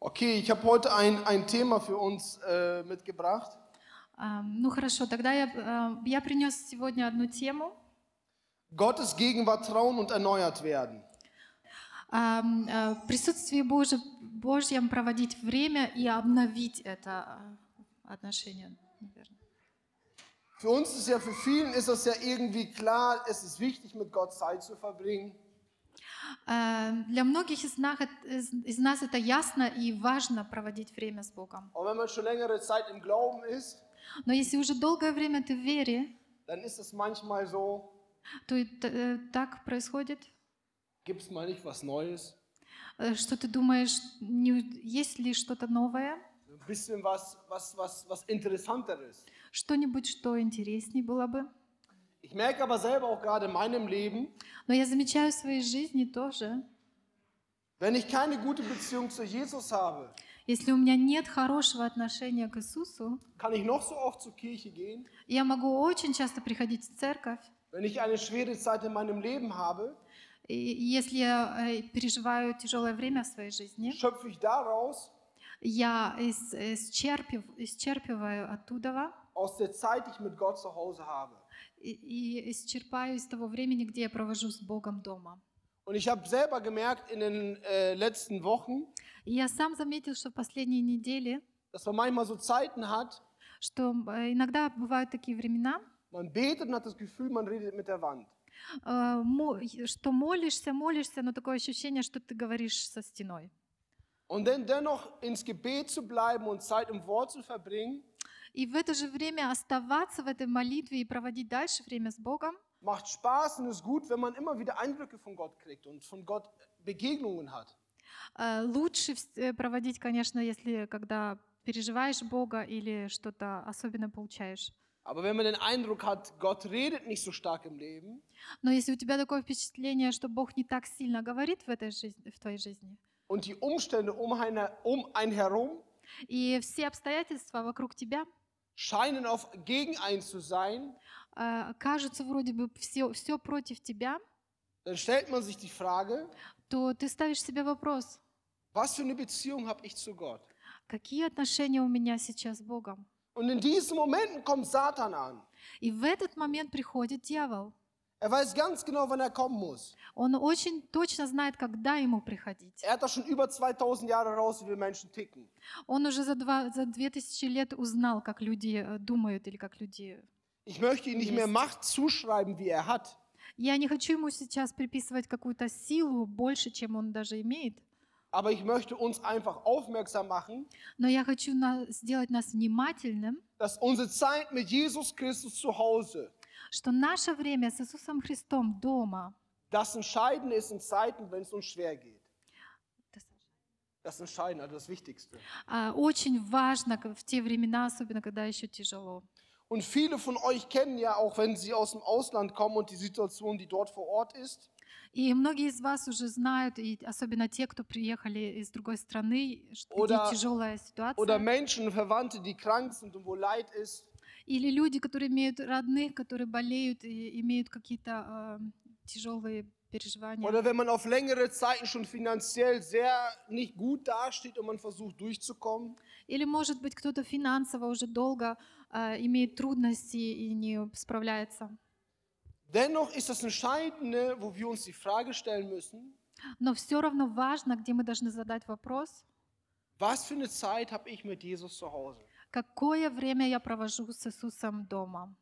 Okay, ich habe heute ein, ein Thema für uns äh, mitgebracht. А, Ну хорошо, тогда я, э, я принес сегодня одну тему. Gottes Gegenwart trauen und erneuert werden. А, э, В присутствии Божьем, Божьем проводить время и обновить это э, отношение, наверное. Für uns ist ja, für vielen ist das ja irgendwie klar, es ist wichtig, mit Gott Zeit zu verbringen. Э, Для многих из нас, это- из нас это ясно и важно проводить время с Богом. Но если уже долгое время ты в вере, so, то и т- э, так происходит, gibt es mal nicht was Neues, э, что ты думаешь, не- есть ли что-то новое, bisschen was, was, was, was Interessanteres. что-нибудь, что интересней было бы. Ich merke aber selber auch gerade in meinem Leben, Но я замечаю в своей жизни тоже, wenn ich keine gute Beziehung zu Jesus habe, если у меня нет хорошего отношения к Иисусу, kann ich noch so oft zur Kirche gehen. я могу очень часто приходить в церковь, Wenn ich eine schwere Zeit in meinem Leben habe, и если я э, переживаю тяжелое время в своей жизни, schöpfe ich daraus, я ис- исчерпив- исчерпываю оттуда aus der Zeit, die ich mit Gott zu Hause habe. И, и исчерпаю из того времени, где я провожу с Богом дома. Und ich habe selber gemerkt in den äh, letzten Wochen, я сам заметил, что в последние недели, dass man manchmal so Zeiten hat, что э, иногда бывают такие времена, man betet und hat das Gefühl, man redet mit der Wand. э, мо- что молишься, молишься, но такое ощущение, что ты говоришь со стеной. Und dann dennoch ins Gebet zu bleiben und Zeit im Wort zu verbringen, И в это же время оставаться в этой молитве и проводить дальше время с Богом, macht Spaß und ist gut, wenn man immer wieder Eindrücke von Gott kriegt und von Gott Begegnungen hat. э, лучше э, проводить, конечно, если когда переживаешь Бога или что-то особенно получаешь. Aber wenn man den Eindruck hat, Gott redet nicht so stark im Leben, Но если у тебя такое впечатление, что Бог не так сильно говорит в этой жизни, в твоей жизни, und die Umstände um einen, um einen herum и все обстоятельства вокруг тебя scheinen auf gegen einen zu sein, э, кажутся вроде бы все, все против тебя, dann stellt man sich die Frage, то ты ставишь себе вопрос, was für eine Beziehung habe ich zu Gott? какие отношения у меня сейчас с Богом? Und in diesen Momenten kommt Satan an. И в этот момент приходит дьявол. Er weiß ganz genau, wann er kommen muss. Он очень точно знает, когда ему приходить. Er hat doch schon über 2000 Jahre raus, wie wir Menschen ticken. Он уже за, два, за две тысячи лет узнал, как люди э, думают или как люди... Ich möchte ihm nicht mehr Macht zuschreiben, wie er hat. Я не хочу ему сейчас приписывать какую-то силу больше, чем он даже имеет, Aber ich möchte uns einfach aufmerksam machen, но я хочу на- сделать нас внимательным, dass unsere Zeit mit Jesus Christus zu Hause что наше время с Иисусом Христом дома das Entscheidende ist in Zeiten, wenn es uns schwer geht. Das Entscheidende, also das Wichtigste. а, очень важно в те времена, особенно когда еще тяжело. Und viele von euch kennen ja auch, wenn sie aus dem Ausland kommen und die Situation, die dort vor Ort ist, И многие из вас уже знают, и особенно те, кто приехали из другой страны, где Oder- тяжелая ситуация. oder Menschen, Verwandte, die krank sind und wo Leid ist. Или люди, которые имеют родных, которые болеют и имеют какие-то тяжелые переживания. Oder wenn man auf längere Zeiten schon finanziell sehr nicht gut dasteht und man versucht durchzukommen. Или, может быть, кто-то финансово уже долго э, имеет трудности и не справляется. Dennoch ist das Entscheidende, wo wir uns die Frage stellen müssen, Но все равно важно, где мы должны задать вопрос, was für eine Zeit habe ich mit Jesus zu Hause? какое время я провожу с Иисусом дома.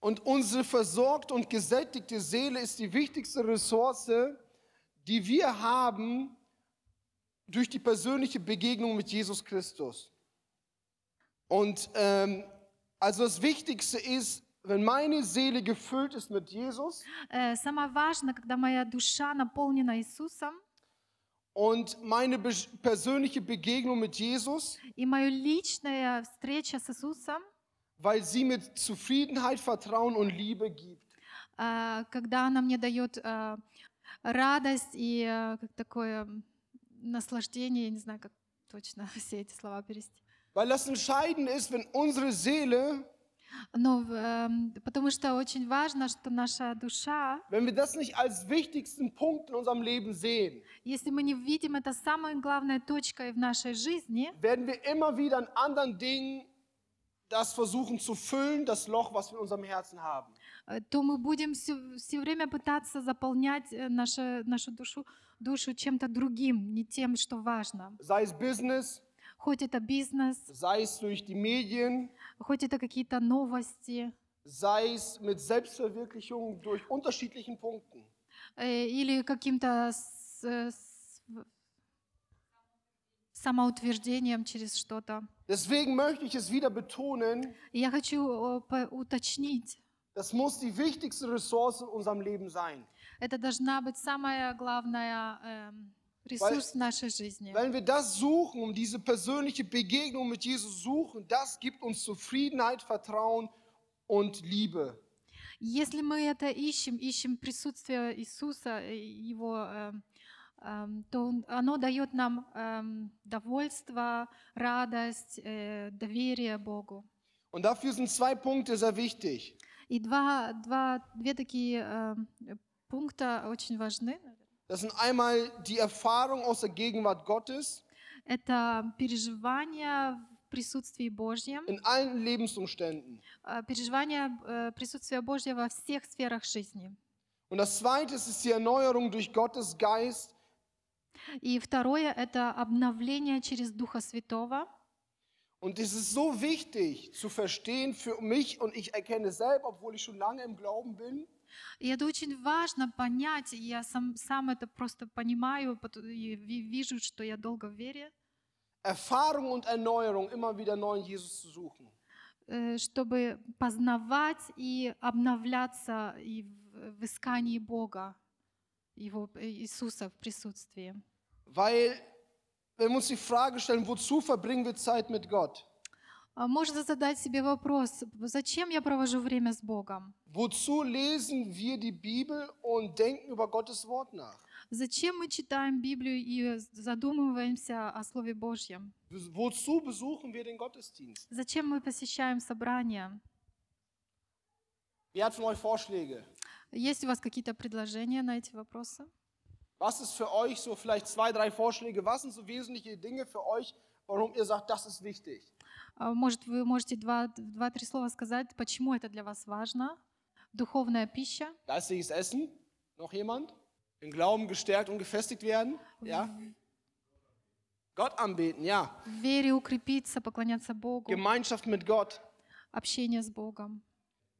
Und unsere versorgte und gesättigte Seele ist die wichtigste Ressource, die wir haben durch die persönliche Begegnung mit Jesus Christus. Und ähm, also das Wichtigste ist, wenn meine Seele gefüllt ist mit Jesus Э, Самое важное, когда моя душа наполнена Иисусом, und meine be persönliche Begegnung mit Jesus, и моя личная встреча с Иисусом, weil sie mir Zufriedenheit, Vertrauen und Liebe gibt. э, когда она мне дает э, радость и э, как такое наслаждение, я не знаю, как точно все эти слова перевести. Weil das Entscheidende ist, wenn unsere Seele Но эм, потому что очень важно, что наша душа, wenn wir das nicht als wichtigsten Punkt in unserem Leben sehen, если мы не видим это самой главной точкой в нашей жизни, werden wir immer wieder an anderen Dingen das versuchen zu füllen, das Loch, was wir in unserem Herzen haben. э, то мы будем все, все время пытаться заполнять э, нашу, нашу душу, душу чем-то другим, не тем, что важно. Sei es Business, Хоть это бизнес, sei es durch die Medien, хоть это какие-то новости, sei es mit Selbstverwirklichung durch unterschiedlichen Punkten. э, или каким-то э, самоутверждением через что-то. Deswegen möchte ich es wieder betonen, я хочу э, уточнить, das muss die wichtigste Ressource in unserem Leben sein. это должна быть самая главная эм, ресурс в нашей жизни. Wenn wir das suchen, um diese persönliche Begegnung mit Jesus suchen, das gibt uns Zufriedenheit, Vertrauen und Liebe. Если мы это ищем, ищем присутствие Иисуса, Его, эм, эм, то он- оно дает нам эм, довольство, радость, э, доверие Богу. Und dafür sind zwei Punkte sehr wichtig. И два, два, две такие пункта очень важны. Das sind einmal die Erfahrung aus der Gegenwart Gottes Это переживание в присутствии Божьем, in allen Lebensumständen. э, переживание э, присутствия Божьего во всех сферах жизни. Und das zweite ist, ist die Erneuerung durch Gottes Geist И второе — это обновление через Духа Святого. Und es ist so wichtig zu verstehen für mich und ich erkenne selber, obwohl ich schon lange im Glauben bin, И это очень важно понять, и я сам, сам это просто понимаю и ви- вижу, что я долго в вере, Erfahrung und Erneuerung immer wieder neu in Jesus zu suchen. э, чтобы познавать и обновляться и в, в искании Бога, Его, э, Иисуса в присутствии. Weil, wenn wir uns die Frage stellen, wozu verbringen wir Zeit mit Gott? А Можно задать себе вопрос, зачем я провожу время с Богом? Wozu lesen wir die Bibel und denken über Gottes Wort nach? Зачем мы читаем Библию и задумываемся о Слове Божьем? Wozu besuchen wir den Gottesdienst? Зачем мы посещаем собрания? Wer hat von euch Vorschläge? Есть у вас какие-то предложения на эти вопросы? Was ist für euch so vielleicht zwei, drei Vorschläge? Was sind so wesentliche Dinge für euch, warum ihr sagt, das ist wichtig? А, Может, вы можете два- два-три слова сказать, почему это для вас важно? Духовная пища, Geistiges Essen? Noch jemand? Im Glauben gestärkt und gefestigt werden? Ja? Gott anbeten, ja. в вере укрепиться, поклоняться Богу, Gemeinschaft mit Gott. общение с Богом,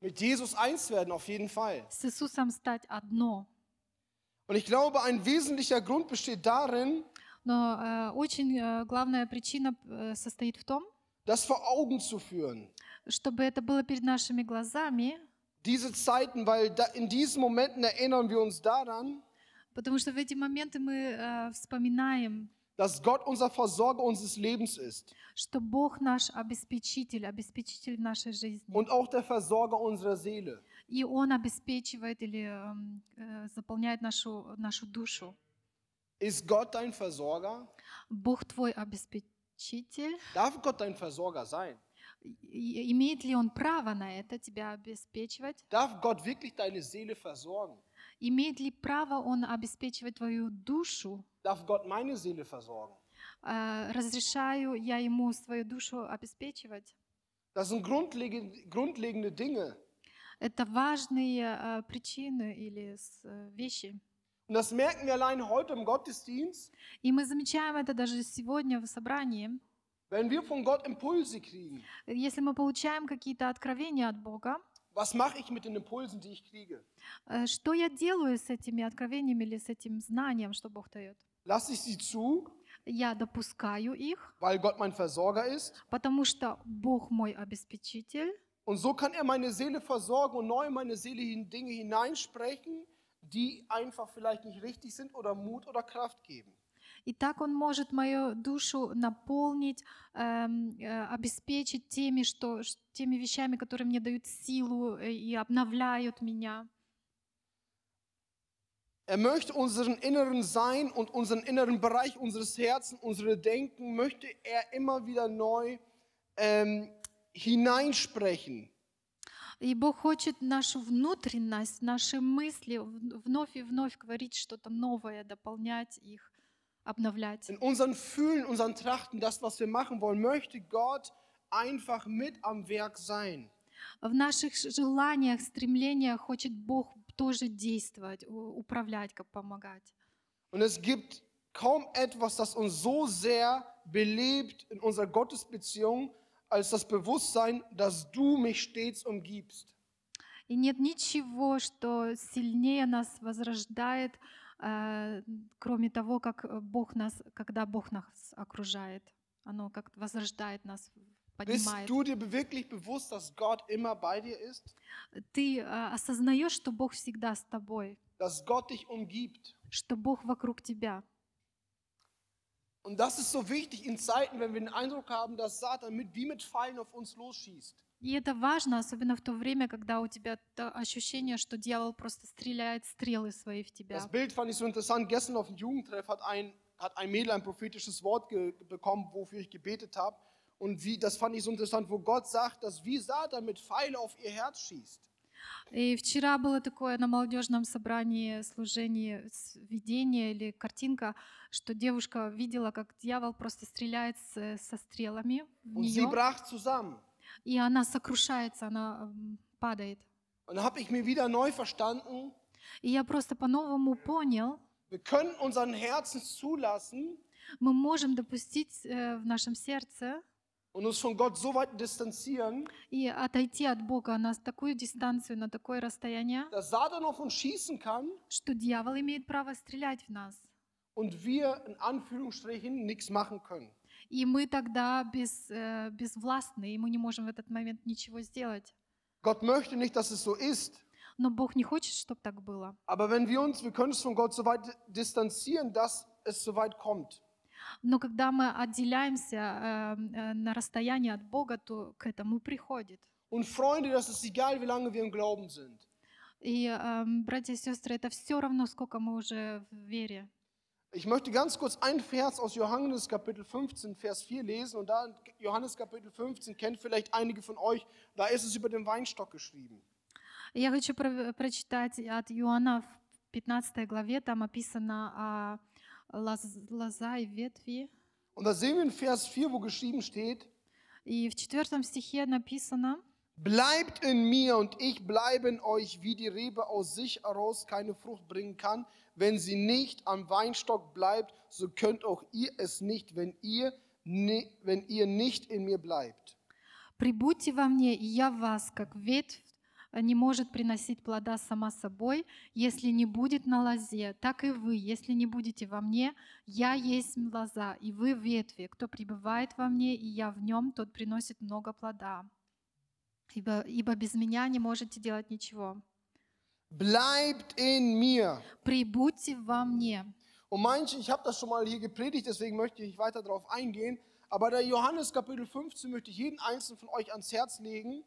Mit Jesus eins werden, auf jeden Fall. с Иисусом стать одно. Und ich glaube, ein wesentlicher Grund besteht darin, Но э, очень э, главная причина э, состоит в том, das vor Augen zu führen. чтобы это было перед нашими глазами, Diese Zeiten, weil da, in diesen Momenten erinnern wir uns daran, потому что в эти моменты мы э, вспоминаем, dass Gott unser Versorger unseres Lebens ist что Бог наш обеспечитель, обеспечитель нашей жизни. und auch der Versorger unserer Seele. И Он обеспечивает или э, заполняет нашу, нашу душу. Ist Gott dein Versorger? Бог твой обеспечитель. Darf Gott dein Versorger sein? Имеет ли Он право на это, тебя обеспечивать? Darf Gott wirklich deine Seele versorgen? Имеет ли право Он обеспечивать твою душу? Darf Gott meine Seele versorgen? Э, Разрешаю я Ему свою душу обеспечивать? Das sind grundlegende, grundlegende Dinge. Это важные э, причины или э, вещи. Und das merken wir allein heute im Gottesdienst, И мы замечаем это даже сегодня в собрании. wenn wir von Gott Impulse kriegen. Если мы получаем какие-то откровения от Бога, Was mache ich mit den Impulsen, die ich kriege? э, что я делаю с этими откровениями или с этим знанием, что Бог дает? Lasse ich sie zu, Я допускаю их, weil Gott mein Versorger ist? потому что Бог мой обеспечитель, Und so kann er meine Seele versorgen und neu in meine Seele hin Dinge hineinsprechen, die einfach vielleicht nicht richtig sind oder Mut oder Kraft geben. и так Он может мою душу наполнить, эм, э, обеспечить теми, что, ш- теми вещами, которые мне дают силу э, и обновляют меня. Er möchte unseren inneren Sein und unseren inneren Bereich unseres Herzens, unsere Denken, möchte er immer wieder neu ähm, hineinsprechen. И Бог хочет нашу внутренность, наши мысли вновь и вновь говорить что-то новое, дополнять их, обновлять. In unseren Fühlen, unseren Trachten, das, was wir machen wollen, möchte Gott einfach mit am Werk sein. В наших желаниях, стремлениях хочет Бог тоже действовать, управлять, как помогать. Und es gibt kaum etwas, das uns so sehr belebt in unserer Gottesbeziehung, als das Bewusstsein, dass du mich stets umgibst. И нет ничего, что сильнее нас возрождает, э, кроме того, как Бог нас, когда Бог нас окружает. Оно как возрождает нас, Bist поднимает. du dir wirklich bewusst, dass Gott immer bei dir ist? Ты э, осознаешь, что Бог всегда с тобой, Dass Gott dich umgibt? что Бог вокруг тебя. Und das ist so wichtig in Zeiten, wenn wir den Eindruck haben, dass Satan mit, wie mit Pfeilen auf uns losschießt. И это важно, особенно в то время, когда у тебя то ощущение, что дьявол просто стреляет стрелы свои в тебя. Das Bild fand ich so interessant. Gestern auf dem Jugendtreff hat ein, hat ein Mädel ein prophetisches Wort ge bekommen, wofür ich gebetet habe. Und wie, das fand ich so interessant, wo Gott sagt, dass wie Satan mit Pfeile auf ihr Herz schießt. И вчера было такое на молодежном собрании служение видение или картинка, что девушка видела, как дьявол просто стреляет с- со стрелами в нее, и она сокрушается, она падает. Und habe ich mir wieder neu verstanden, И я просто по-новому понял, wir können unseren Herzen zulassen. Мы можем допустить э, в нашем сердце und uns von Gott so weit distanzieren, и отойти от Бога на такую дистанцию, на такое расстояние, dass Satan auf uns schießen kann что дьявол имеет право стрелять в нас. und wir in Anführungsstrichen nichts machen können. И мы тогда без, э, безвластны, и мы не можем в этот момент ничего сделать. Gott möchte nicht, dass es so ist. Но Бог не хочет, чтобы так было. Aber wenn wir uns, wir können uns von Gott so weit distanzieren, dass es so weit kommt. Но когда мы отделяемся э, э, на расстоянии от Бога, то к этому приходит. Und Freunde, das ist egal, wie lange wir im Glauben sind. И, эм, братья и сестры, это все равно, сколько мы уже в вере. Ich möchte ganz kurz einen Vers aus Johannes Kapitel 15, Vers 4 lesen. Und da in Johannes Kapitel 15 kennt vielleicht einige von euch, da ist es über den Weinstock geschrieben. Я хочу про- прочитать от Иоанна в 15 главе, там описано о лоза и ветви. Und da sehen wir in Vers 4, wo geschrieben steht, И в четвертом стихе написано, Bleibt in mir und ich bleibe in euch, wie die Rebe aus sich heraus keine Frucht bringen kann. Wenn sie nicht am Weinstock bleibt, so könnt auch ihr es nicht, wenn ihr, ni- wenn ihr nicht in mir bleibt. «Прибудьте во мне, и я в вас, как ветвь не может приносить плода сама собой, если не будет на лозе, так и вы, если не будете во мне, я есть лоза, и вы ветви. Кто пребывает во мне, и я в нем, тот приносит много плода. Ибо, ибо без меня не можете делать ничего. Bleibt in mir. Прибудьте во мне». Und manche, ich habe das schon mal hier gepredigt, deswegen möchte ich nicht weiter darauf eingehen. Aber der Johannes Kapitel 15 möchte ich jeden einzelnen von euch ans Herz legen.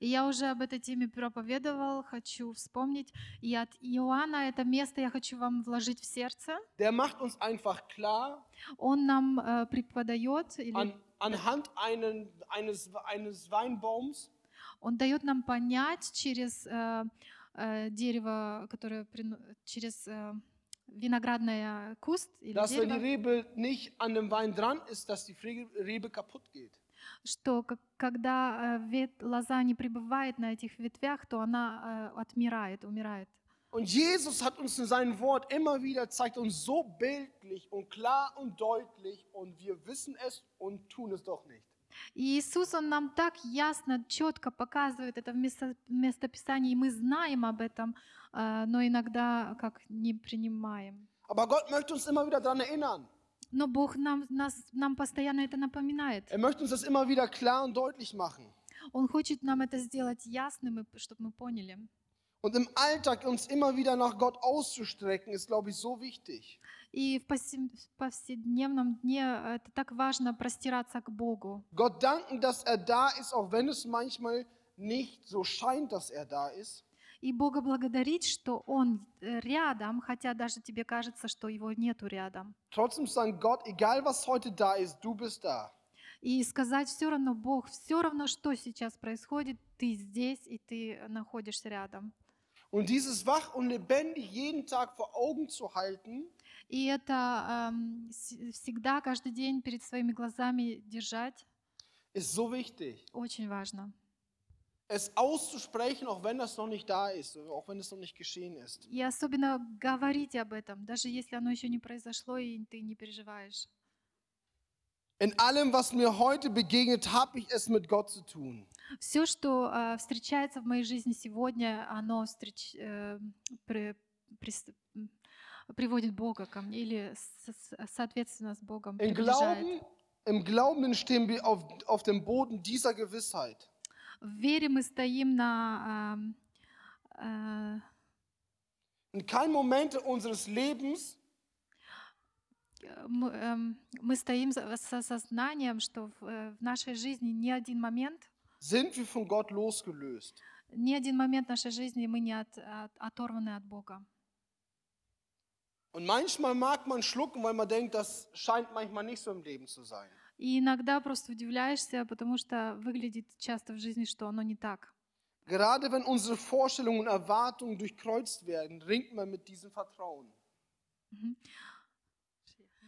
И я уже об этой теме проповедовал, хочу вспомнить. И от Иоанна это место я хочу вам вложить в сердце. Der macht uns einfach klar, Он нам э, преподает, или an, anhand einen, eines, eines Weinbaums, он дает нам понять через э, э, дерево, которое через виноградное куст или dass wenn die дерево, Rebe nicht an dem Wein dran ist, dass die Rebe kaputt geht. Что как- когда э, вет- лоза не пребывает на этих ветвях, то она э, отмирает, умирает. Und Jesus hat uns in seinem Wort immer wieder, zeigt uns so bildlich und klar und deutlich und wir wissen es und tun es doch nicht. И Иисус, Он нам так ясно, четко показывает это в место, местописании, и мы знаем об этом, э, но иногда как не принимаем. Aber Gott möchte uns immer wieder daran erinnern. Но Бог нам, нас, нам постоянно это напоминает. Er möchte uns das immer wieder klar und deutlich machen. Он хочет нам это сделать ясным, чтобы мы поняли. Und im Alltag uns immer wieder nach Gott auszustrecken, ist, glaube ich, so wichtig. И в повсе- в повседневном дне э, это так важно простираться к Богу. Gott danken, dass er da ist, auch wenn es manchmal nicht so scheint, dass er da ist. И Бога благодарить, что Он э, рядом, хотя даже тебе кажется, что Его нету рядом. Trotzdem sagen, Gott, egal was heute da ist, du bist da. И сказать все равно, Бог, все равно, что сейчас происходит, ты здесь и ты находишься рядом. Und dieses wach und lebendig jeden Tag vor Augen zu halten, И это с- всегда, каждый день перед своими глазами держать ist so wichtig. очень важно. Es auszusprechen, auch wenn das noch nicht da ist, oder auch wenn es noch nicht geschehen ist. И особенно говорить об этом, даже если оно еще не произошло и ты не переживаешь. In allem, was mir heute begegnet, habe ich es mit Gott zu tun. Все, что э, встречается в моей жизни сегодня, оно встреч- э, при- прис- м, приводит Бога ко мне или с- с- соответственно с Богом Im приближает. Glauben, Im Glauben stehen wir auf, auf dem Boden dieser Gewissheit. В вере мы стоим на ам, э, In keinem Moment unseres Lebens мы, эм, мы стоим за- с осознанием, что в, э, в нашей жизни ни один момент, sind wir von Gott losgelöst. ни один момент нашей жизни мы не от- от- оторваны от Бога. Und manchmal mag man schlucken, weil man denkt, das scheint manchmal nicht so im Leben zu sein. И иногда просто удивляешься, потому что выглядит часто в жизни, что оно не так. Gerade wenn unsere Vorstellungen und Erwartungen durchkreuzt werden, ringt man mit diesem Vertrauen.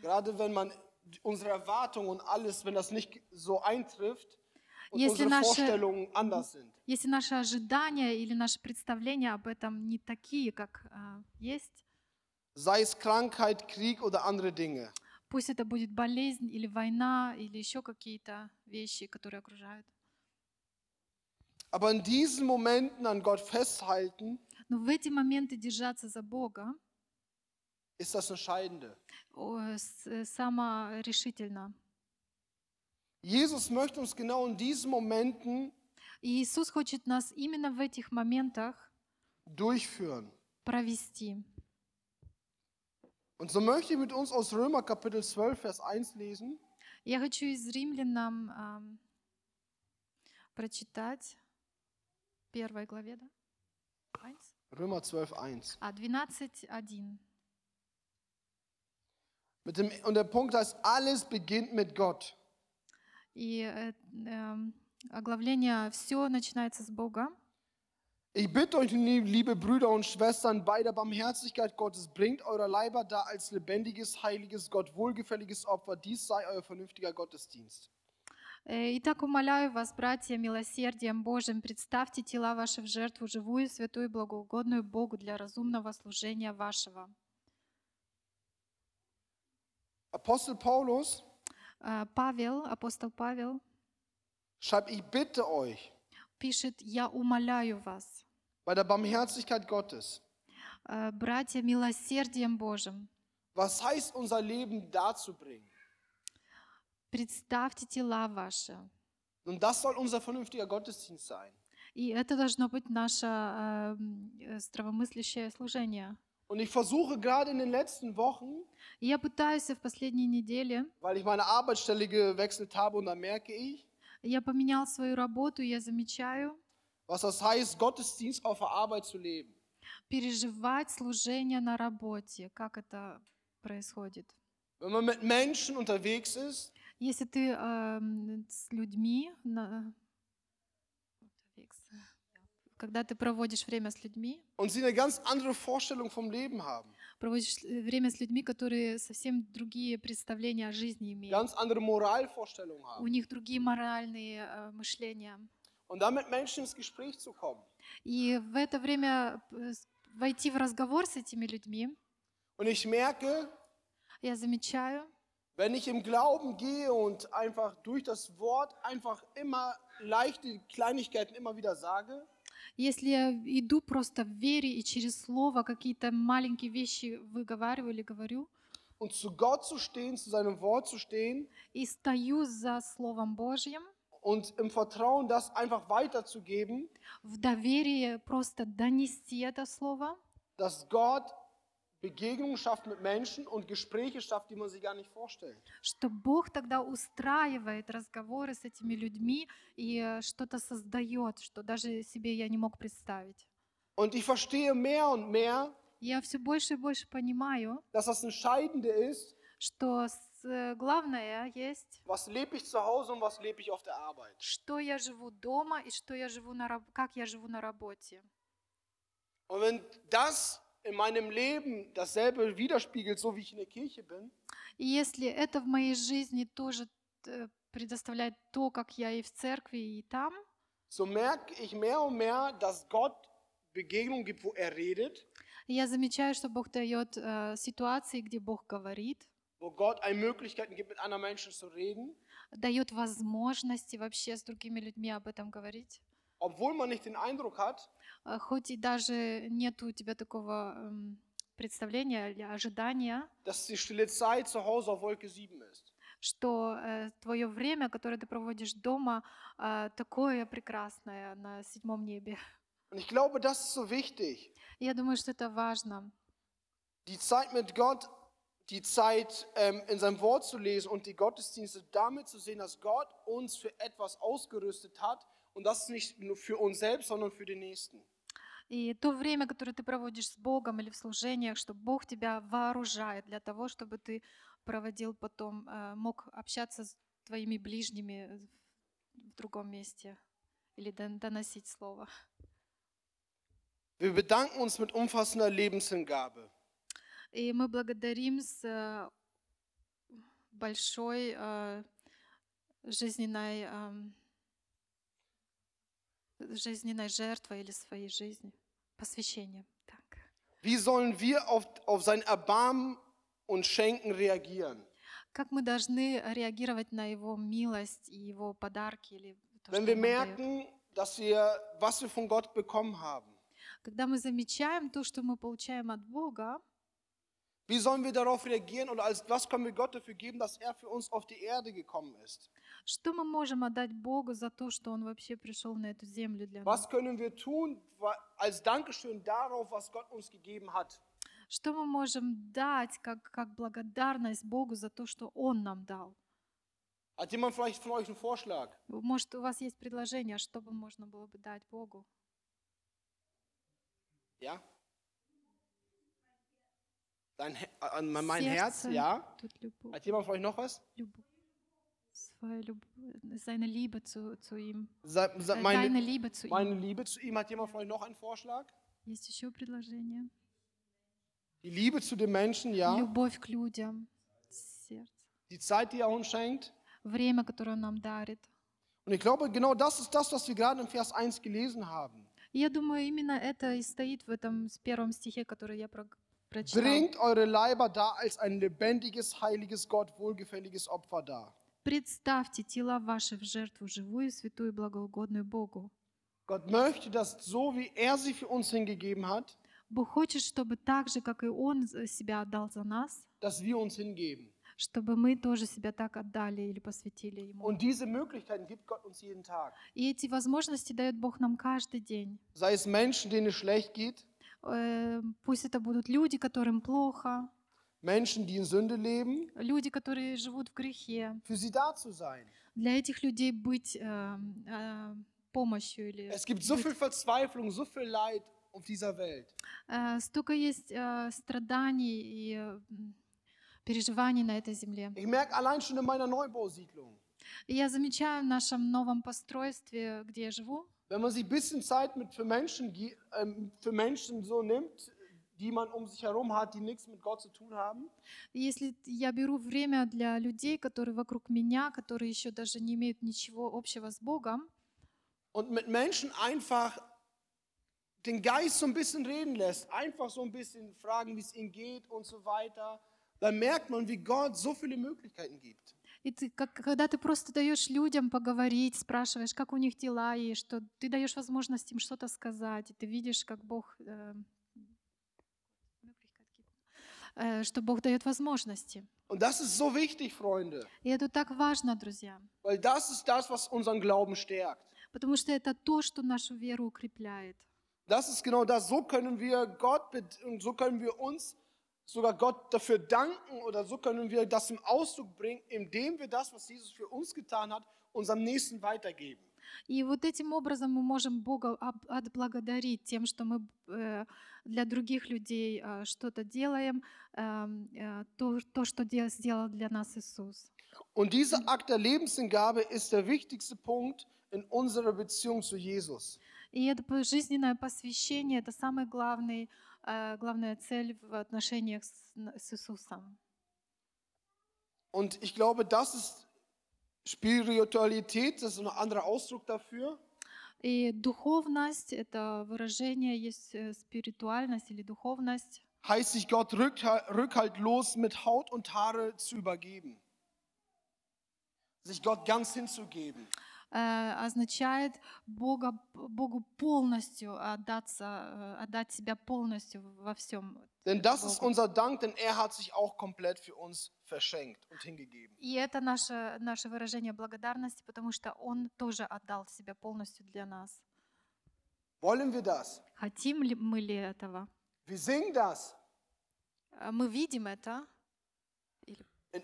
Gerade wenn man unsere Erwartungen und alles, wenn das nicht so eintrifft und Если unsere наши- Vorstellungen anders sind. Если наши ожидания или наши представления об этом не такие, как а, есть, Sei es Krankheit, Krieg oder andere Dinge. Пусть это будет болезнь или война или еще какие-то вещи, которые окружают. Aber in diesen Momenten an Gott festhalten, Но в эти моменты держаться за Бога ist das Entscheidende. э, саморешительно. Jesus möchte uns genau in diesen Momenten Иисус хочет нас именно в этих моментах durchführen. провести. Und so möchte ich mit uns aus Römer Kapitel 12, Vers 1 lesen. Я хочу из Римлянам ам, прочитать первой главе, да? Eins? Römer 12, 1. А, 12.1. Mit dem, und der Punkt heißt, alles beginnt mit Gott. И э, эм, оглавление «Все начинается с Бога». Ich bitte euch, liebe Brüder und Schwestern, bei der Barmherzigkeit Gottes, bringt eure Leiber da als lebendiges, heiliges, Gott wohlgefälliges Opfer. Dies sei euer vernünftiger Gottesdienst. Э, «Итак, умоляю вас, братья, милосердием Божьим, представьте тела ваши в жертву, живую, святую, благоугодную Богу для разумного служения вашего». Apostel Paulus Э, Павел, апостол Павел, schreibt, ich bitte euch, пишет «Я умоляю вас, Bei der Barmherzigkeit Gottes, э, братья, милосердием Божьим, was heißt unser Leben darzubringen? представьте тела ваши». Und das soll unser vernünftiger Gottesdienst sein. И это должно быть наше э, э, здравомыслящее служение. Und ich versuche gerade in den letzten Wochen, я пытаюсь в последние недели, weil ich meine Arbeitsstelle gewechselt habe und da merke ich, я поменял свою работу, я замечаю, was das heißt, Gottesdienst auf der Arbeit zu leben. переживать служение на работе, как это происходит. Wenn man mit Menschen unterwegs ist, Если ты эм, с людьми, на- когда ты проводишь время с людьми, und sie eine ganz andere Vorstellung vom Leben haben, проводишь э, время с людьми, которые совсем другие представления о жизни имеют. ganz andere Moralvorstellungen У haben. них другие моральные э, мышления. Und dann mit Menschen ins Gespräch zu kommen. И в это время э, войти в разговор с этими людьми, Und ich merke, я замечаю, wenn ich im Glauben gehe und einfach durch das Wort einfach immer leichte Kleinigkeiten immer wieder sage, если я иду просто в вере и через слово какие-то маленькие вещи выговариваю или говорю, und zu Gott zu stehen, zu seinem Wort zu stehen и стою за Словом Божьим, und im Vertrauen das einfach weiterzugeben, в доверии просто донести это Слово, dass Gott Begegnungen schafft mit Menschen und Gespräche schafft, die man sich gar nicht vorstellt. что Бог тогда устраивает разговоры с этими людьми и э, что-то создает, что даже себе я не мог представить. Und ich verstehe mehr und mehr, Я все больше и больше понимаю, dass das Entscheidende ist, что э, главное есть, Was lebe ich zu Hause und was lebe ich auf der Arbeit? что я живу дома и что я живу на как я живу на работе. Und wenn das in meinem Leben dasselbe widerspiegelt, so wie ich in der Kirche bin, И если это в моей жизни тоже э, предоставляет то, как я и в церкви, и там, so merke ich mehr und mehr, dass Gott Begegnungen gibt, wo er redet, я замечаю, что Бог дает э, ситуации, где Бог говорит, wo Gott eine Möglichkeiten gibt, mit anderen Menschen zu reden, дает возможности вообще с другими людьми об этом говорить. obwohl man nicht den Eindruck hat, Э, Хоть и даже нет у тебя такого эм, представления или ожидания, dass die stille Zeit zu Hause auf Wolke 7 ist. что твое время, которое ты проводишь дома, э, такое прекрасное на седьмом небе. Und ich glaube, das ist so wichtig. Я думаю, что это важно. Die Zeit mit Gott, die Zeit ähm, in seinem Wort zu lesen und die Gottesdienste damit zu sehen, dass Gott uns für etwas ausgerüstet hat und das nicht nur für uns selbst, sondern für den Nächsten. И то время, которое ты проводишь с Богом или в служениях, что Бог тебя вооружает для того, чтобы ты проводил потом, э, мог общаться с твоими ближними в другом месте или дон- доносить слово. Wir bedanken uns mit umfassender Lebenshingabe. И мы благодарим э, большой э, жизненной, жизненной жертвой или своей жизни, посвящением. Так. Wie sollen wir auf, auf sein Erbarmen und Schenken reagieren? Как мы должны реагировать на Его милость и Его подарки или то, Wenn wir merken, dass wir, was wir von Gott bekommen haben, Когда мы замечаем то, что мы получаем от Бога, wie sollen wir darauf reagieren oder als, was können wir Gott dafür geben, dass er für uns auf die Erde gekommen ist? что мы можем отдать Богу за то, что Он вообще пришел на эту землю для нас? Was können wir tun als Dankeschön darauf, was Gott uns gegeben hat? Что мы можем дать как, как благодарность Богу за то, что Он нам дал? Hat jemand vielleicht von euch einen Vorschlag? Может, у вас есть предложение, что бы можно было бы дать Богу? Ja? Dein, He- äh, mein mein Herz, Сердце, ja? Тут любовь, Hat jemand von euch noch was? любовь. Своя любовь, seine Liebe zu, zu ihm. Se- se- Äh, Meine, Deine Liebe zu ihm. meine Liebe zu ihm. Hat jemand von euch noch einen Vorschlag? Есть еще предложение? Die Liebe zu den Menschen, ja? Любовь к людям, сердце. Die Zeit, die er uns schenkt. Время, которое Он нам дарит. Und ich glaube, genau das ist das, was wir gerade im Vers 1 gelesen haben. И я думаю, именно это и стоит в этом с первом стихе, который я про- прочитала. Bringt eure Leiber da als ein lebendiges, heiliges, Gott wohlgefälliges Opfer dar. Представьте тела ваши в жертву живую, святую благоугодную Богу. Gott möchte, dass so wie er sie für uns hingegeben hat, Бог хочет, чтобы так же, как и Он себя отдал за нас, dass wir uns hingeben. чтобы мы тоже себя так отдали или посвятили Ему. Und diese Möglichkeiten gibt Gott uns jeden Tag. И эти возможности дает Бог нам каждый день. Sei es Menschen, denen es schlecht geht, Э, Пусть это будут люди, которым плохо, Menschen, die in Sünde leben, люди, которые живут в грехе. für sie da zu sein. Для этих людей быть э, э, помощью или Es gibt so viel Verzweiflung, so viel Leid auf dieser Welt. Э, Столько есть э, страданий и э, м, переживаний на этой земле. Ich merke allein schon in meiner Neubausiedlung, я замечаю в нашем новом постройстве, где я живу, wenn man sich ein bisschen Zeit mit für Menschen, gi- ähm, für Menschen so nimmt, die man um sich herum hat, die nichts mit Gott zu tun haben, и если я беру время для людей, которые вокруг меня, которые еще даже не имеют ничего общего с Богом, und mit Menschen einfach den Geist so ein bisschen reden lässt, einfach so ein bisschen fragen, wie es ihnen geht und so weiter, dann merkt man, wie Gott so viele Möglichkeiten gibt. И ты, как, когда ты просто даешь людям поговорить, спрашиваешь, как у них дела, и что ты даешь возможность им что-то сказать, и ты видишь, как Бог, э, э, что Бог дает возможности. Und das ist so wichtig, Freunde, И это так важно, друзья. weil das ist das, was unseren Glauben stärkt. Потому что это то, что нашу веру укрепляет. Das ist genau das. So können wir Gott und so können wir uns sogar Gott dafür danken oder so können wir das im Ausdruck bringen, indem wir das, was Jesus für uns getan hat, unserem Nächsten weitergeben. И вот этим образом мы можем Бога об- отблагодарить тем, что мы э, для других людей э, что-то делаем, эм, э, то, то, что де- сделал для нас Иисус. Und dieser Akt der Lebenshingabe ist der wichtigste Punkt in unserer Beziehung zu Jesus. И это по- жизненное посвящение — это самый главный, э, главная цель в отношениях с, с Иисусом. Und ich glaube, das ist Spiritualität, das ist ein anderer Ausdruck dafür. И духовность — это выражение, есть э, спиритуальность или духовность. Heißt sich Gott rückhal- rückhaltlos mit Haut und Haare zu übergeben. Sich Gott ganz hinzugeben. Э, означает Бога, Богу полностью отдаться, э, отдать себя полностью во всем. Denn das ist unser Dank, denn er hat sich auch komplett für uns verschenkt und hingegeben. И это наше, наше выражение благодарности, потому что Он тоже отдал себя полностью для нас. Wollen wir das? Хотим ли мы ли этого? Wir singen das. Э, Мы видим это.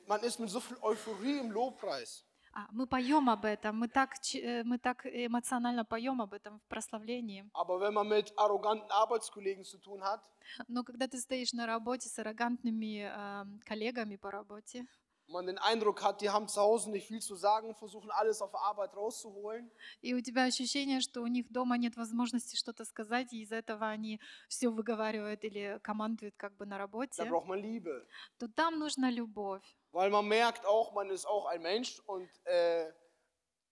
Man ist mit so viel Euphorie im Lobpreis. А, мы поем об этом, мы так, э, мы так эмоционально поем об этом в прославлении. Aber wenn man mit arroganten Arbeitskollegen zu tun hat, Но когда ты стоишь на работе с аррогантными э, коллегами по работе, man den Eindruck hat, die haben zu Hause nicht viel zu sagen, versuchen alles auf Arbeit rauszuholen, И у тебя ощущение, что у них дома нет возможности что-то сказать, и из-за этого они все выговаривают или командуют как бы на da работе, braucht man Liebe. то там нужна любовь. Weil man merkt auch, man ist auch ein Mensch und äh,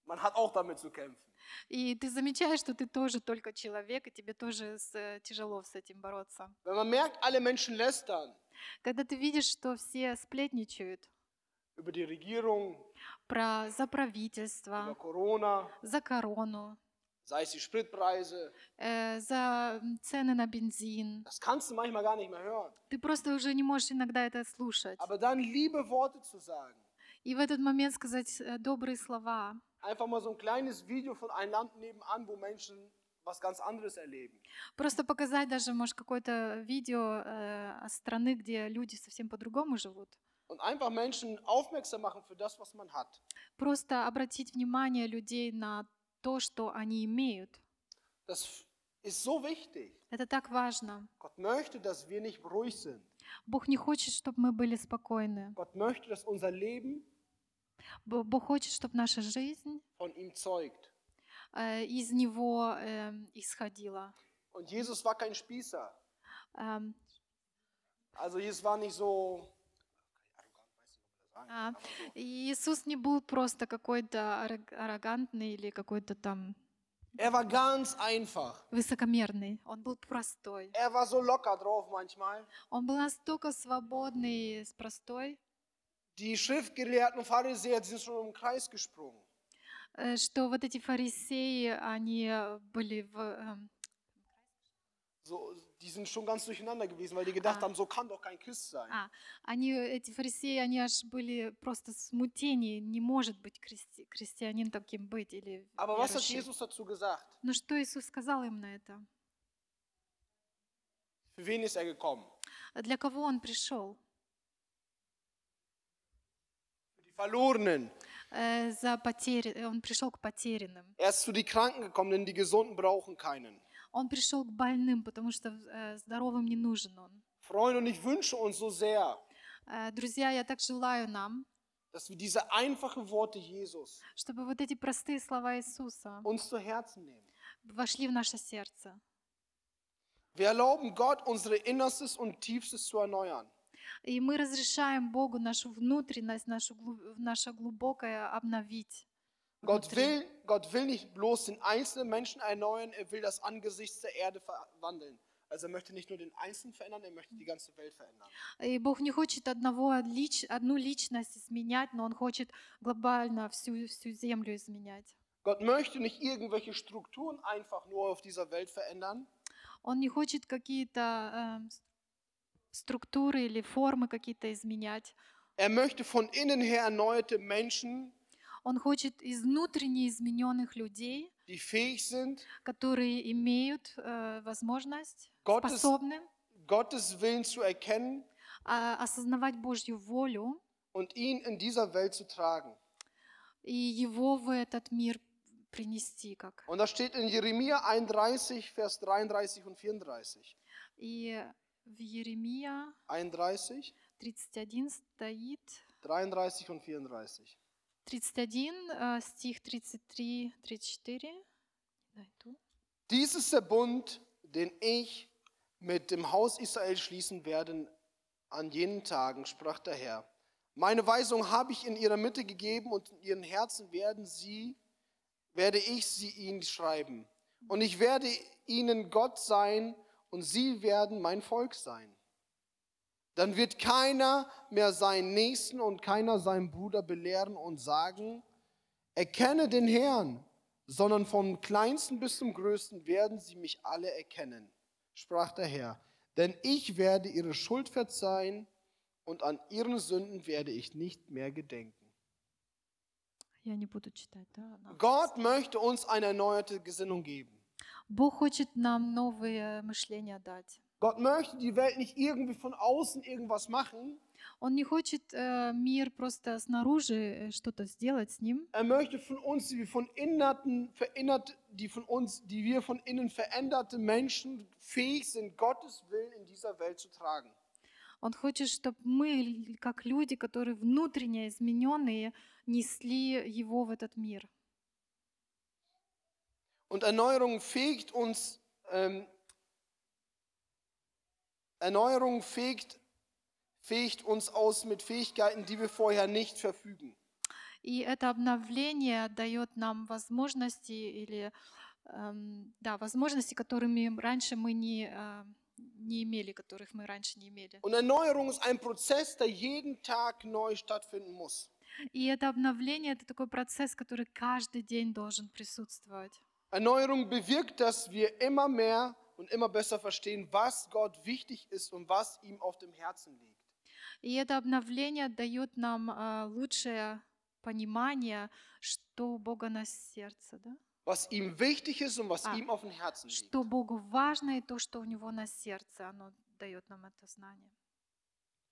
man hat auch damit zu kämpfen. И ты замечаешь, что ты тоже только человек, и тебе тоже с- э, тяжело с этим бороться. Wenn man merkt, alle Menschen lästern Когда ты видишь, что все сплетничают über die Regierung, про, за über правительство, Corona, за корону, sei es die Spritpreise, э, за цены на бензин, das kannst du manchmal gar nicht mehr hören. ты просто уже не можешь иногда это слушать. Aber dann liebe Worte zu sagen, И в этот момент сказать э, добрые слова, einfach mal so ein kleines Video von einem Land nebenan, wo Menschen was ganz anderes erleben. Просто показать даже, может, какое-то видео э, страны, где люди совсем по-другому живут. Und einfach Menschen aufmerksam machen für das, was man hat. Просто обратить внимание людей на то, что они имеют. Das ist so wichtig. Это так важно. Gott möchte, dass wir nicht ruhig sind. Бог не хочет, чтобы мы были спокойны. Gott möchte, dass unser Leben Бо- Бог хочет, чтобы наша жизнь von ihm zeugt. э, из Него эм, исходила. Und Jesus war kein Spießer. Эм, Also Jesus war nicht so. А, Иисус не был просто какой-то аррог- аррогантный или какой-то там Er war ganz einfach. высокомерный. Он был простой. Er war so locker drauf manchmal. Он был настолько свободный, и простой, Die Schriftgelehrten und Pharisäer sind schon im Kreis gesprungen. э, что вот эти фарисеи, они э, были в... эм, So, die sind schon ganz durcheinander gewesen, weil die gedacht Ah. haben, so kann doch kein Christ sein. А, они, эти фарисеи, они аж были просто в смутении. Не может быть христи- христианин таким быть или Aber was hat. Jesus dazu gesagt? Но что Иисус сказал им на это? Für wen ist er gekommen? Для кого Он пришел? Für die Verlorenen. Э, За потери... Он пришел к потерянным. Er ist zu die Kranken gekommen, denn die Gesunden brauchen keinen. Он пришел к больным, потому что э, здоровым не нужен Он. Freunde, und ich wünsche uns so sehr, Э, Друзья, я так желаю нам, dass wir diese einfachen Worte Jesus чтобы вот эти простые слова Иисуса uns zu Herzen nehmen. вошли в наше сердце. Wir erlauben Gott, unsere Innerstes und Tiefstes zu erneuern. И мы разрешаем Богу нашу внутренность, нашу, наше глубокое обновить. Gott внутри. will, Gott will nicht bloß den einzelnen Menschen erneuern, er will das Angesicht der Erde verwandeln. Also er möchte nicht nur den Einzelnen verändern, er möchte die ganze Welt verändern. И Бог не хочет одного лич, одну личность изменять, но Он хочет глобально всю, всю землю изменять. Gott möchte nicht irgendwelche Strukturen einfach nur auf dieser Welt verändern, Он не хочет какие-то эм, с- структуры или формы какие-то изменять. er möchte von innen her erneuerte Menschen, Он хочет изнутренне измененных людей, die fähig sind, которые имеют э, возможность, Gottes, способны Gottes Willen zu erkennen а, осознавать Божью волю und ihn in dieser Welt zu tragen. и Его в этот мир принести как. Und das steht in Jeremia 31, Vers 33 und 34. И в Еремия 31, 31 стоит 33 und 34. 31, э, стих 33, 34. Найду. Dies ist der Bund, den ich mit dem Haus Israel schließen werde an jenen Tagen, sprach der Herr. Meine Weisung habe ich in ihrer Mitte gegeben und in ihren Herzen werden sie, werde ich sie ihnen schreiben. Und ich werde ihnen Gott sein und sie werden mein Volk sein. Dann wird keiner mehr seinen Nächsten und keiner seinen Bruder belehren und sagen, erkenne den Herrn, sondern vom kleinsten bis zum größten werden sie mich alle erkennen, sprach der Herr. Denn ich werde ihre Schuld verzeihen und an ihren Sünden werde ich nicht mehr gedenken. Я не буду читать, да? она. Gott möchte uns eine erneuerte Gesinnung geben. Бог хочет нам новые мышления дать. Gott möchte die Welt nicht irgendwie von außen irgendwas machen. Он не хочет э, мир просто снаружи э, что-то сделать с ним. Er möchte von uns, die wir von innerten, verinnert, die von uns, die wir von innen veränderte Menschen fähig sind, Gottes Willen in dieser Welt zu tragen. Он хочет, чтобы мы, как люди, которые внутренне измененные, несли его в этот мир. Und Erneuerung fähigt uns, ähm, Erneuerung fähigt, fähigt uns aus mit Fähigkeiten, die wir vorher nicht verfügen. И это обновление дает нам возможности или эм, да, возможности, которыми раньше мы не, э, не имели, которых мы раньше не имели. Und Erneuerung ist ein Prozess, der jeden Tag neu stattfinden muss. И это обновление это такой процесс, который каждый день должен присутствовать. Erneuerung bewirkt, dass wir immer mehr und immer besser verstehen, was Gott wichtig ist und was ihm auf dem Herzen liegt. И это обновление дает нам э, лучшее понимание, что у Бога на сердце, да? Was ihm wichtig ist und was Ah. ihm auf dem Herzen liegt. Что Богу важно и то, что у Него на сердце, оно дает нам это знание.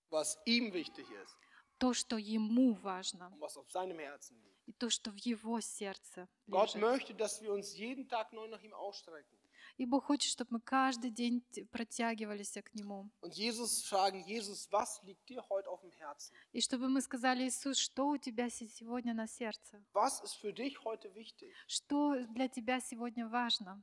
Was ihm wichtig ist То, что Ему важно, und was auf seinem Herzen liegt. и то, что в Его сердце Gott лежит. möchte, dass wir uns jeden Tag neu nach ihm ausstrecken. И Бог хочет, чтобы мы каждый день протягивались к Нему. Und Jesus fragen, Jesus, was liegt dir heute auf dem Herzen? И чтобы мы сказали, Иисус, что у Тебя се- сегодня на сердце? Was ist für dich heute wichtig? Что для Тебя сегодня важно?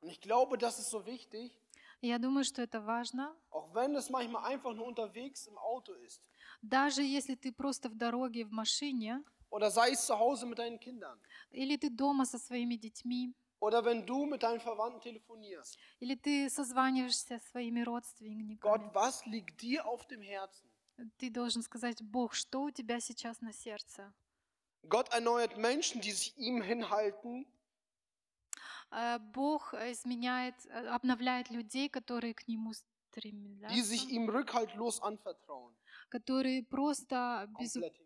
Und ich glaube, das ist so wichtig, я думаю, что это важно. auch wenn es manchmal einfach nur unterwegs im Auto ist. Даже если ты просто в дороге, в машине, Oder sei es zu Hause mit deinen Kindern. или ты дома со своими детьми, Oder wenn du mit deinen Verwandten telefonierst. или ты созваниваешься со своими родственниками, Gott, was liegt dir auf dem Herzen? ты должен сказать, Бог, что у тебя сейчас на сердце? Gott erneuert Menschen, die sich ihm hinhalten, Э, Бог изменяет, обновляет людей, которые к Нему die sich стремятся, ihm rückhaltlos anvertrauen. которые просто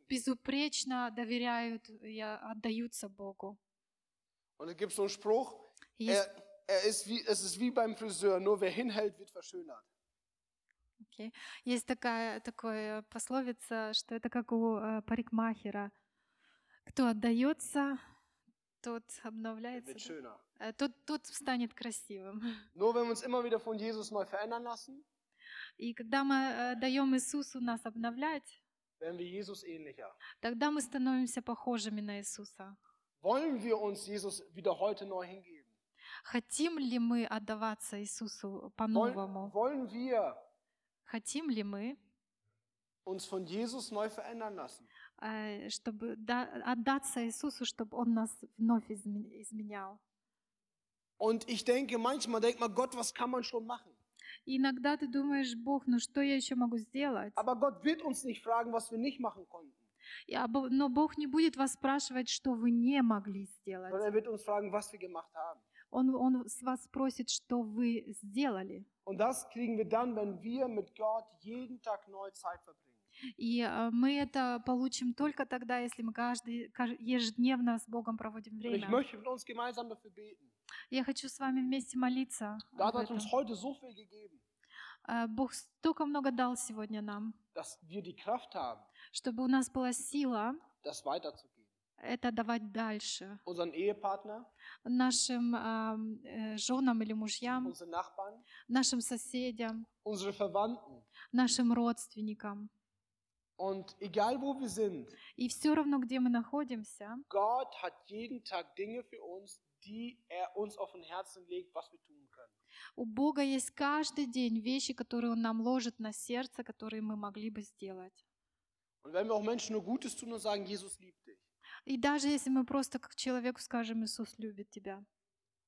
безупречно доверяют и а, отдаются Богу. Und es gibt so einen Spruch, Есть, er, er ist wie, es ist wie beim Friseur, nur wer hinhält, wird verschönert. окей. Есть такая такая пословица, что это как у э, парикмахера. Кто отдается, тот обновляется, Wird schöner. Э, тот, тот станет красивым. Nur wenn wir uns immer wieder von Jesus neu verändern lassen, И когда мы э, даем Иисусу нас обновлять, werden wir Jesus ähnlicher. тогда мы становимся похожими на Иисуса. Wollen wir uns Jesus wieder heute neu hingeben? Хотим ли мы отдаваться Иисусу Wollen, по-новому? wollen wir Хотим ли мы, uns von Jesus neu verändern lassen? э, чтобы да- отдаться Иисусу, чтобы Он нас вновь изме- изменял? Und ich denke, manchmal denkt man, Gott, was kann man schon machen? И иногда ты думаешь, Бог, ну что я еще могу сделать? Aber Gott wird uns nicht fragen, was wir nicht machen konnten, И, а Бо- Но Бог не будет вас спрашивать, что вы не могли сделать. er. Он, он с вас спросит, что вы сделали. Und das kriegen wir dann, wenn wir mit Gott jeden Tag neu Zeit verbringen. И э, мы это получим только тогда, если мы каждый, каж- ежедневно с Богом проводим ich время. möchte mit uns gemeinsam dafür beten. Я хочу с вами вместе молиться. Gott hat uns heute so viel gegeben, Бог столько много дал сегодня нам, haben, чтобы у нас была сила это давать дальше нашим э, женам или мужьям, Nachbarn, нашим соседям, нашим родственникам. Und egal wo wir sind, И все равно, где мы находимся, Gott hat jeden Tag Dinge für uns, die er uns auf den Herzen legt, was wir tun können. У Бога есть каждый день вещи, которые Он нам ложит на сердце, которые мы могли бы сделать. Und wenn wir auch Menschen nur Gutes tun und sagen, Jesus liebt dich, И даже если мы просто как человеку скажем, Иисус любит тебя,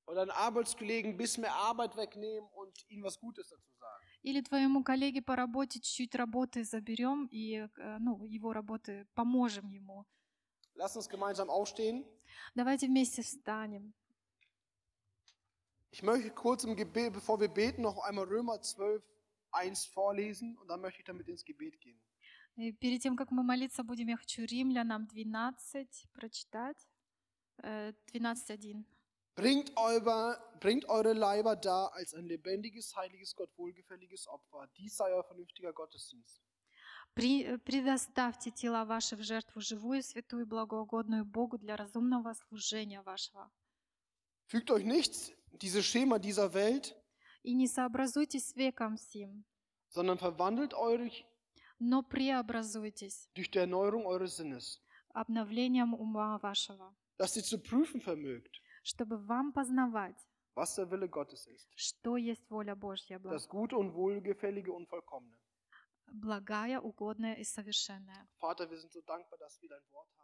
oder einen Arbeitskollegen ein bisschen mehr Arbeit wegnehmen und ihm was Gutes dazu sagen. или твоему коллеге по работе чуть-чуть работы заберем и э, ну, его работы поможем ему, Lass uns gemeinsam aufstehen. давайте вместе встанем. Ich möchte kurz im Gebet, bevor wir beten, noch einmal Römer 12, 1 vorlesen und dann möchte ich damit ins Gebet gehen. И перед тем, как мы молиться будем, я хочу Римлянам 12 прочитать. Э, 12.1. Bringt, euer, bringt eure Leiber dar als ein lebendiges, heiliges, Gott wohlgefälliges Opfer. Dies sei euer vernünftiger Gottesdienst. При- э, предоставьте тела ваши в жертву живую, святую, благоугодную Богу для разумного служения вашего. Fügt euch nicht dieses Schema dieser Welt, И не сообразуйтесь с веком сим, sondern verwandelt euch но преобразуйтесь durch die Erneuerung eures Sinnes, обновлением ума вашего, dass ihr zu prüfen vermögt, чтобы вам познавать, was der Wille Gottes ist. что есть воля Божья, бла- Das Gute und Wohlgefällige und Vollkommene. благая, угодная и совершенная. Vater, wir sind so dankbar, dass wir dein Wort haben.